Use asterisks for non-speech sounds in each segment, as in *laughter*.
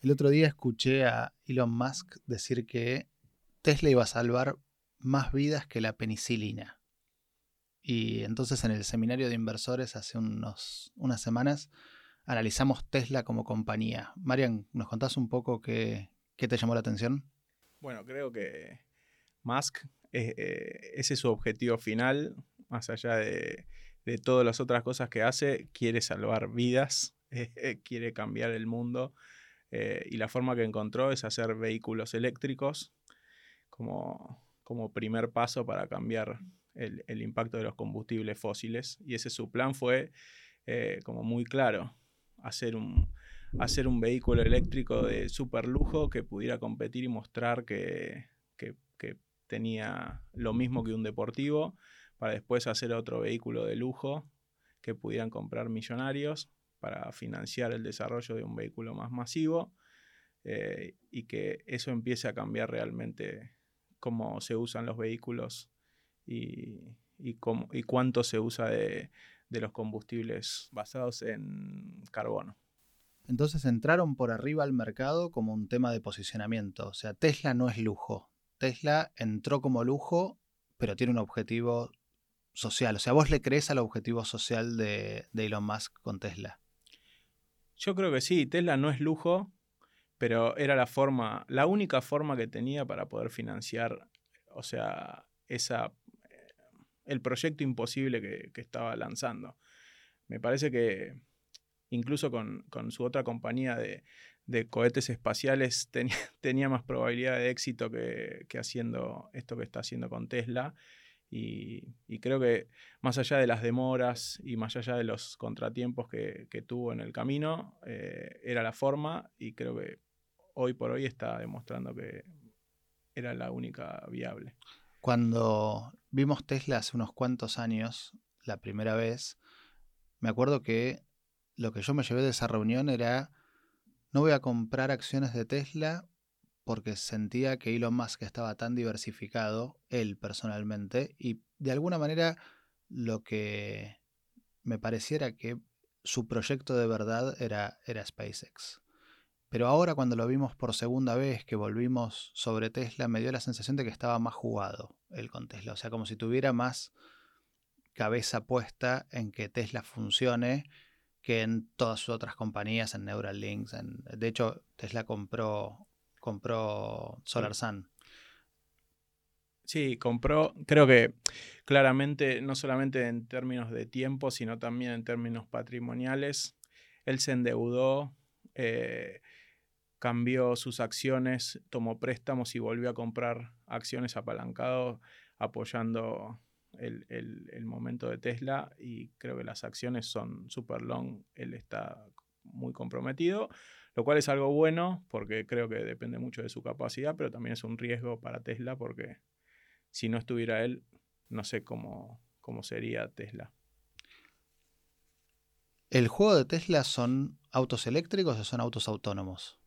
El otro día escuché a Elon Musk decir que Tesla iba a salvar más vidas que la penicilina. Y entonces en el seminario de inversores hace unos, unas semanas analizamos Tesla como compañía. Marian, ¿nos contás un poco qué, te llamó la atención? Bueno, creo que Musk, eh, eh, ese es su objetivo final, más allá de, todas las otras cosas que hace, quiere salvar vidas, *laughs* eh, quiere cambiar el mundo y la forma que encontró es hacer vehículos eléctricos como, como primer paso para cambiar el, impacto de los combustibles fósiles. Y ese su plan fue eh, como muy claro, hacer un, hacer un vehículo eléctrico de super lujo que pudiera competir y mostrar que, tenía lo mismo que un deportivo, para después hacer otro vehículo de lujo que pudieran comprar millonarios para financiar el desarrollo de un vehículo más masivo eh, y que eso empiece a cambiar realmente cómo se usan los vehículos y, cómo, y cuánto se usa de, los combustibles basados en carbono. Entonces entraron por arriba al mercado como un tema de posicionamiento. O sea, Tesla no es lujo. Tesla entró como lujo, pero tiene un objetivo social. O sea, ¿vos le crees al objetivo social de Elon Musk con Tesla? Yo creo que sí. Tesla no es lujo, pero era la forma, la única forma que tenía para poder financiar, o sea, esa, el proyecto imposible que, estaba lanzando. Me parece que incluso con, su otra compañía de, cohetes espaciales *laughs* tenía, más probabilidad de éxito que, haciendo esto que está haciendo con Tesla. Y, creo que más allá de las demoras y más allá de los contratiempos que, tuvo en el camino, eh, era la forma y creo que hoy por hoy está demostrando que era la única viable. Cuando vimos Tesla hace unos cuantos años, la primera vez, me acuerdo que lo que yo me llevé de esa reunión era, no voy a comprar acciones de Tesla porque sentía que Elon Musk estaba tan diversificado, él personalmente, y de alguna manera lo que me pareciera que su proyecto de verdad era, era SpaceX. Pero ahora cuando lo vimos por segunda vez, que volvimos sobre Tesla, me dio la sensación de que estaba más jugado él con Tesla. O sea, como si tuviera más cabeza puesta en que Tesla funcione que en todas sus otras compañías, en Neuralink. En, de hecho, Tesla compró, compró SolarSun. Sí, compró, creo que claramente, no solamente en términos de tiempo, sino también en términos patrimoniales, él se endeudó. Eh, cambió sus acciones, tomó préstamos y volvió a comprar acciones apalancado apoyando el, momento de Tesla y creo que las acciones son super long, él está muy comprometido, lo cual es algo bueno porque creo que depende mucho de su capacidad, pero también es un riesgo para Tesla porque si no estuviera él, no sé cómo, cómo sería Tesla. ¿El juego de Tesla son autos eléctricos o son autos autónomos?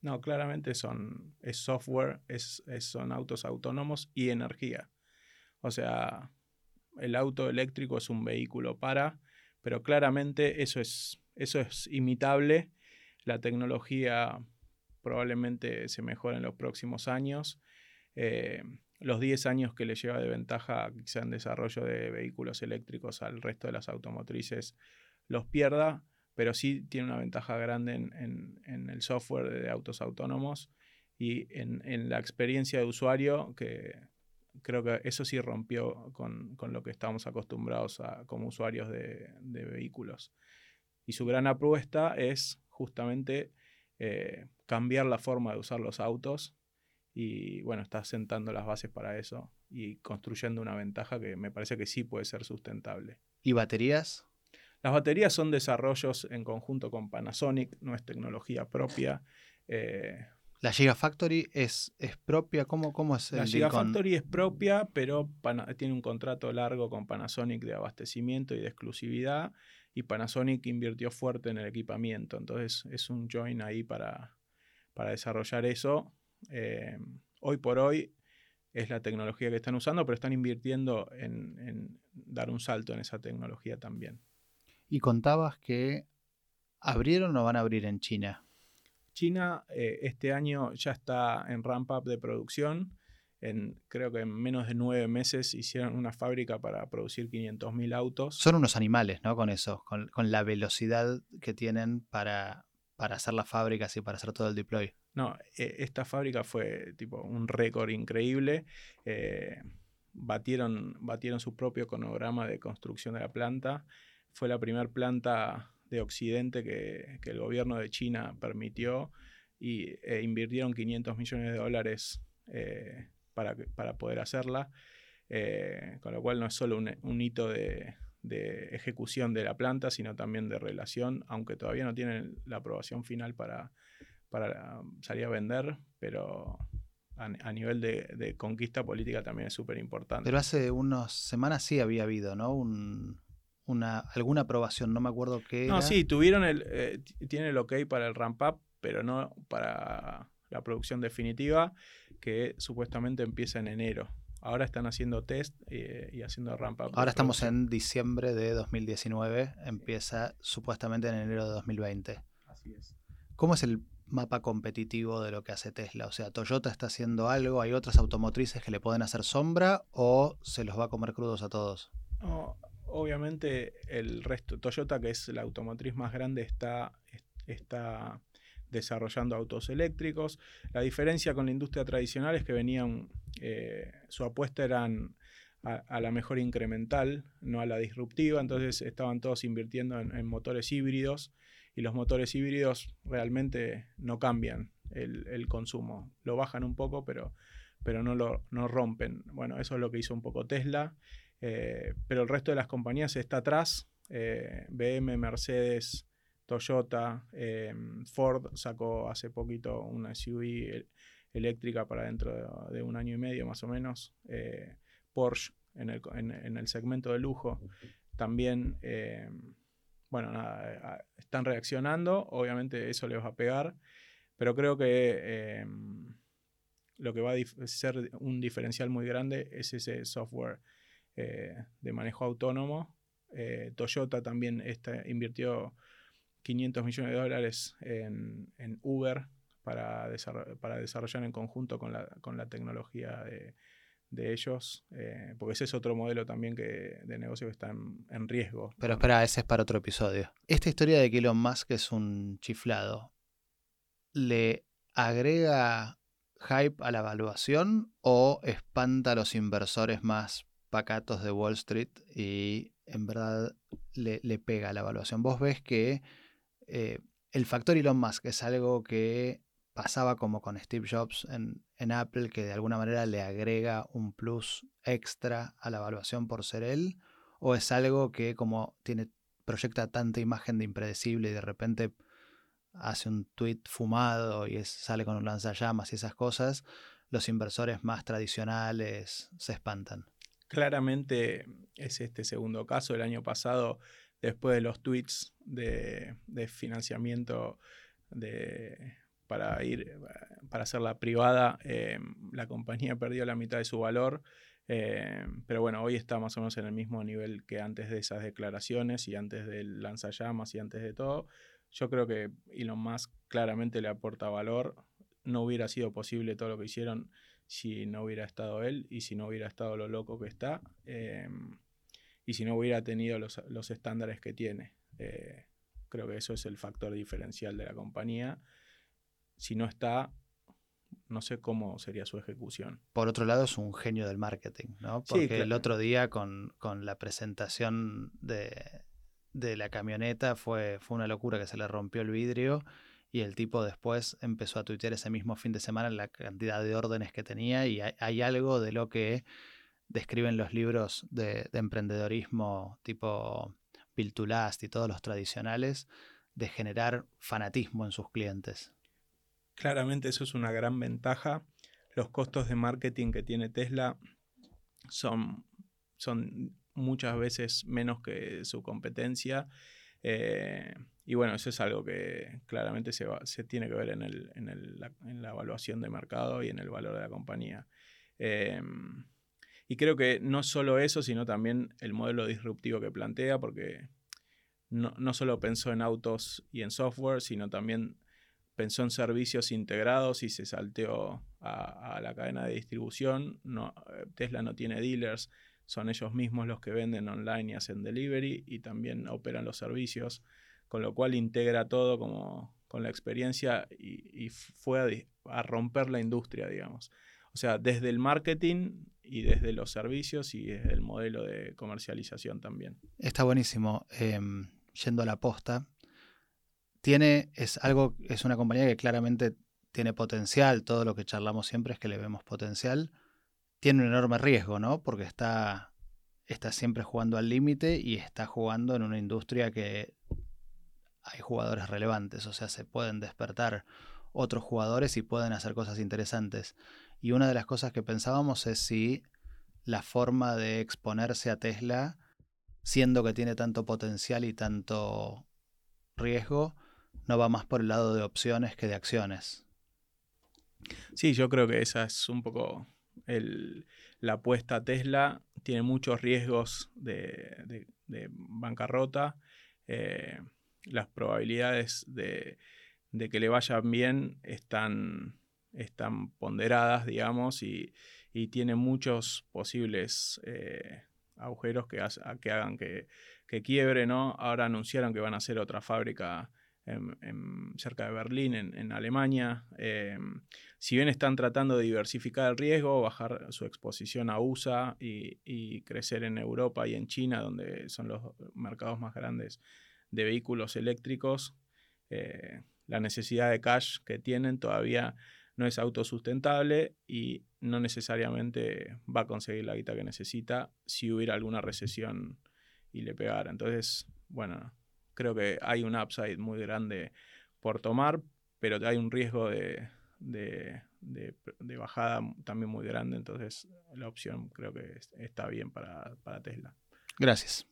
No, claramente son, es software, es, son autos autónomos y energía. O sea, el auto eléctrico es un vehículo para, pero claramente eso es, eso es imitable. La tecnología probablemente se mejore en los próximos años. Eh, los 10 años que le lleva de ventaja quizá en desarrollo de vehículos eléctricos al resto de las automotrices los pierda, pero sí tiene una ventaja grande en, el software de autos autónomos y en, la experiencia de usuario, que creo que eso sí rompió con, lo que estamos acostumbrados a, como usuarios de, vehículos. Y su gran apuesta es justamente eh, cambiar la forma de usar los autos y bueno, está sentando las bases para eso y construyendo una ventaja que me parece que sí puede ser sustentable. ¿Y baterías? Las baterías son desarrollos en conjunto con Panasonic, no es tecnología propia. Eh, ¿La Gigafactory es, es propia? ¿Cómo, cómo es La Gigafactory es propia, pero tiene un contrato largo con Panasonic de abastecimiento y de exclusividad. Y Panasonic invirtió fuerte en el equipamiento. Entonces es un join ahí para, para desarrollar eso. Eh, hoy por hoy es la tecnología que están usando, pero están invirtiendo en dar un salto en esa tecnología también. Y contabas que abrieron o van a abrir en China. China eh, este año ya está en ramp up de producción. En, creo que en menos de nueve meses hicieron una fábrica para producir 500.000 autos. Son unos animales, ¿no? Con eso, con, la velocidad que tienen para, para hacer las fábricas y para hacer todo el deploy. No, e, esta fábrica fue tipo un récord increíble. Eh, batieron, batieron su propio cronograma de construcción de la planta. Fue la primera planta de Occidente que, el gobierno de China permitió y e invirtieron 500 millones de dólares eh, para, para, poder hacerla, eh, con lo cual no es solo un, hito de, ejecución de la planta, sino también de relación, aunque todavía no tienen la aprobación final para, para salir a vender, pero a, nivel de, conquista política también es súper importante. Pero hace unas semanas sí había habido, ¿no? una, alguna aprobación, no me acuerdo qué. No, sí, tuvieron el, eh, tiene el ok para el ramp up, pero no para la producción definitiva, que supuestamente empieza en enero. Ahora están haciendo test eh, y haciendo ramp up. Ahora estamos en diciembre de 2019, empieza supuestamente en enero de 2020. Así es. ¿Cómo es el mapa competitivo de lo que hace Tesla? O sea, Toyota está haciendo algo, hay otras automotrices que le pueden hacer sombra o se los va a comer crudos a todos. obviamente el resto, Toyota que es la automotriz más grande está, está desarrollando autos eléctricos. La diferencia con la industria tradicional es que venían, eh, su apuesta eran a, la mejor incremental, no a la disruptiva, entonces estaban todos invirtiendo en motores híbridos y los motores híbridos realmente no cambian el, consumo. Lo bajan un poco, pero, pero no lo no rompen. Bueno, eso es lo que hizo un poco Tesla, eh, pero el resto de las compañías está atrás. Eh, BM, Mercedes, Toyota, eh, Ford sacó hace poquito una SUV eléctrica para dentro de, un año y medio más o menos. Porsche en el, en el, segmento de lujo también bueno, nada, eh, están reaccionando, obviamente eso les va a pegar, pero creo que lo que va a ser un diferencial muy grande es ese software eh, de manejo autónomo. Eh, Toyota también invirtió 500 millones de dólares en, Uber para, para, desarrollar en conjunto con la, con la tecnología de, de ellos, eh, porque ese es otro modelo también que, de negocio que está en, riesgo. Pero espera, ese es para otro episodio. Esta historia de que Elon Musk es un chiflado, ¿le agrega hype a la evaluación o espanta a los inversores más pacatos de Wall Street y en verdad le, pega a la evaluación? Vos ves que eh, el factor Elon Musk es algo que pasaba como con Steve Jobs en, Apple, que de alguna manera le agrega un plus extra a la evaluación por ser él? ¿O es algo que como tiene, proyecta tanta imagen de impredecible y de repente hace un tweet fumado y sale con un lanzallamas y esas cosas, los inversores más tradicionales se espantan? Claramente es este segundo caso. El año pasado, después de los tweets de financiamiento de para ir para hacerla privada, eh, la compañía perdió la mitad de su valor. Eh, pero bueno, hoy está más o menos en el mismo nivel que antes de esas declaraciones y antes del lanzallamas y antes de todo. Yo creo que Elon Musk claramente le aporta valor. No hubiera sido posible todo lo que hicieron si no hubiera estado él y si no hubiera estado lo loco que está eh, y si no hubiera tenido los, los estándares que tiene. creo que eso es el factor diferencial de la compañía si no está, no sé cómo sería su ejecución. Por otro lado, es un genio del marketing, ¿no? Porque el otro día con, la presentación de, la camioneta fue, fue una locura que se le rompió el vidrio y el tipo después empezó a tuitear ese mismo fin de semana la cantidad de órdenes que tenía y hay, algo de lo que describen los libros de, emprendedorismo tipo Bill y todos los tradicionales de generar fanatismo en sus clientes. Claramente eso es una gran ventaja. Los costos de marketing que tiene Tesla son, son muchas veces menos que su competencia. Eh, y bueno, eso es algo que claramente se, se tiene que ver en, el, en, el, la, evaluación de mercado y en el valor de la compañía. Eh, y creo que no solo eso, sino también el modelo disruptivo que plantea, porque no, no solo pensó en autos y en software, sino también pensó en servicios integrados y se salteó a, la cadena de distribución. Eh, Tesla no tiene dealers, son ellos mismos los que venden online y hacen delivery y también operan los servicios, con lo cual integra todo como con la experiencia y, fue a, romper la industria, digamos. O sea, desde el marketing y desde los servicios y desde el modelo de comercialización también. Está buenísimo. Em, yendo a la posta, tiene, es algo, es una compañía que claramente tiene potencial, todo lo que charlamos siempre es que le vemos potencial, tiene un enorme riesgo, ¿no? Porque está, está siempre jugando al límite y está jugando en una industria que hay jugadores relevantes, o sea, se pueden despertar otros jugadores y pueden hacer cosas interesantes. Y una de las cosas que pensábamos es si la forma de exponerse a Tesla, siendo que tiene tanto potencial y tanto riesgo, no va más por el lado de opciones que de acciones. Sí, yo creo que esa es un poco la apuesta a Tesla. Tiene muchos riesgos de, bancarrota. Eh, las probabilidades de, que le vayan bien están, están ponderadas, digamos, y, tiene muchos posibles eh, agujeros que, que hagan que, que, quiebre, ¿no? Ahora anunciaron que van a hacer otra fábrica cerca de Berlín, en, Alemania. Em, si bien están tratando de diversificar el riesgo, bajar su exposición a USA y, crecer en Europa y en China, donde son los mercados más grandes de vehículos eléctricos, eh, la necesidad de cash que tienen todavía no es autosustentable y no necesariamente va a conseguir la guita que necesita si hubiera alguna recesión y le pegara. Entonces, bueno, creo que hay un upside muy grande por tomar, pero hay un riesgo de, bajada también muy grande, entonces la opción creo que está bien para, para Tesla. Gracias.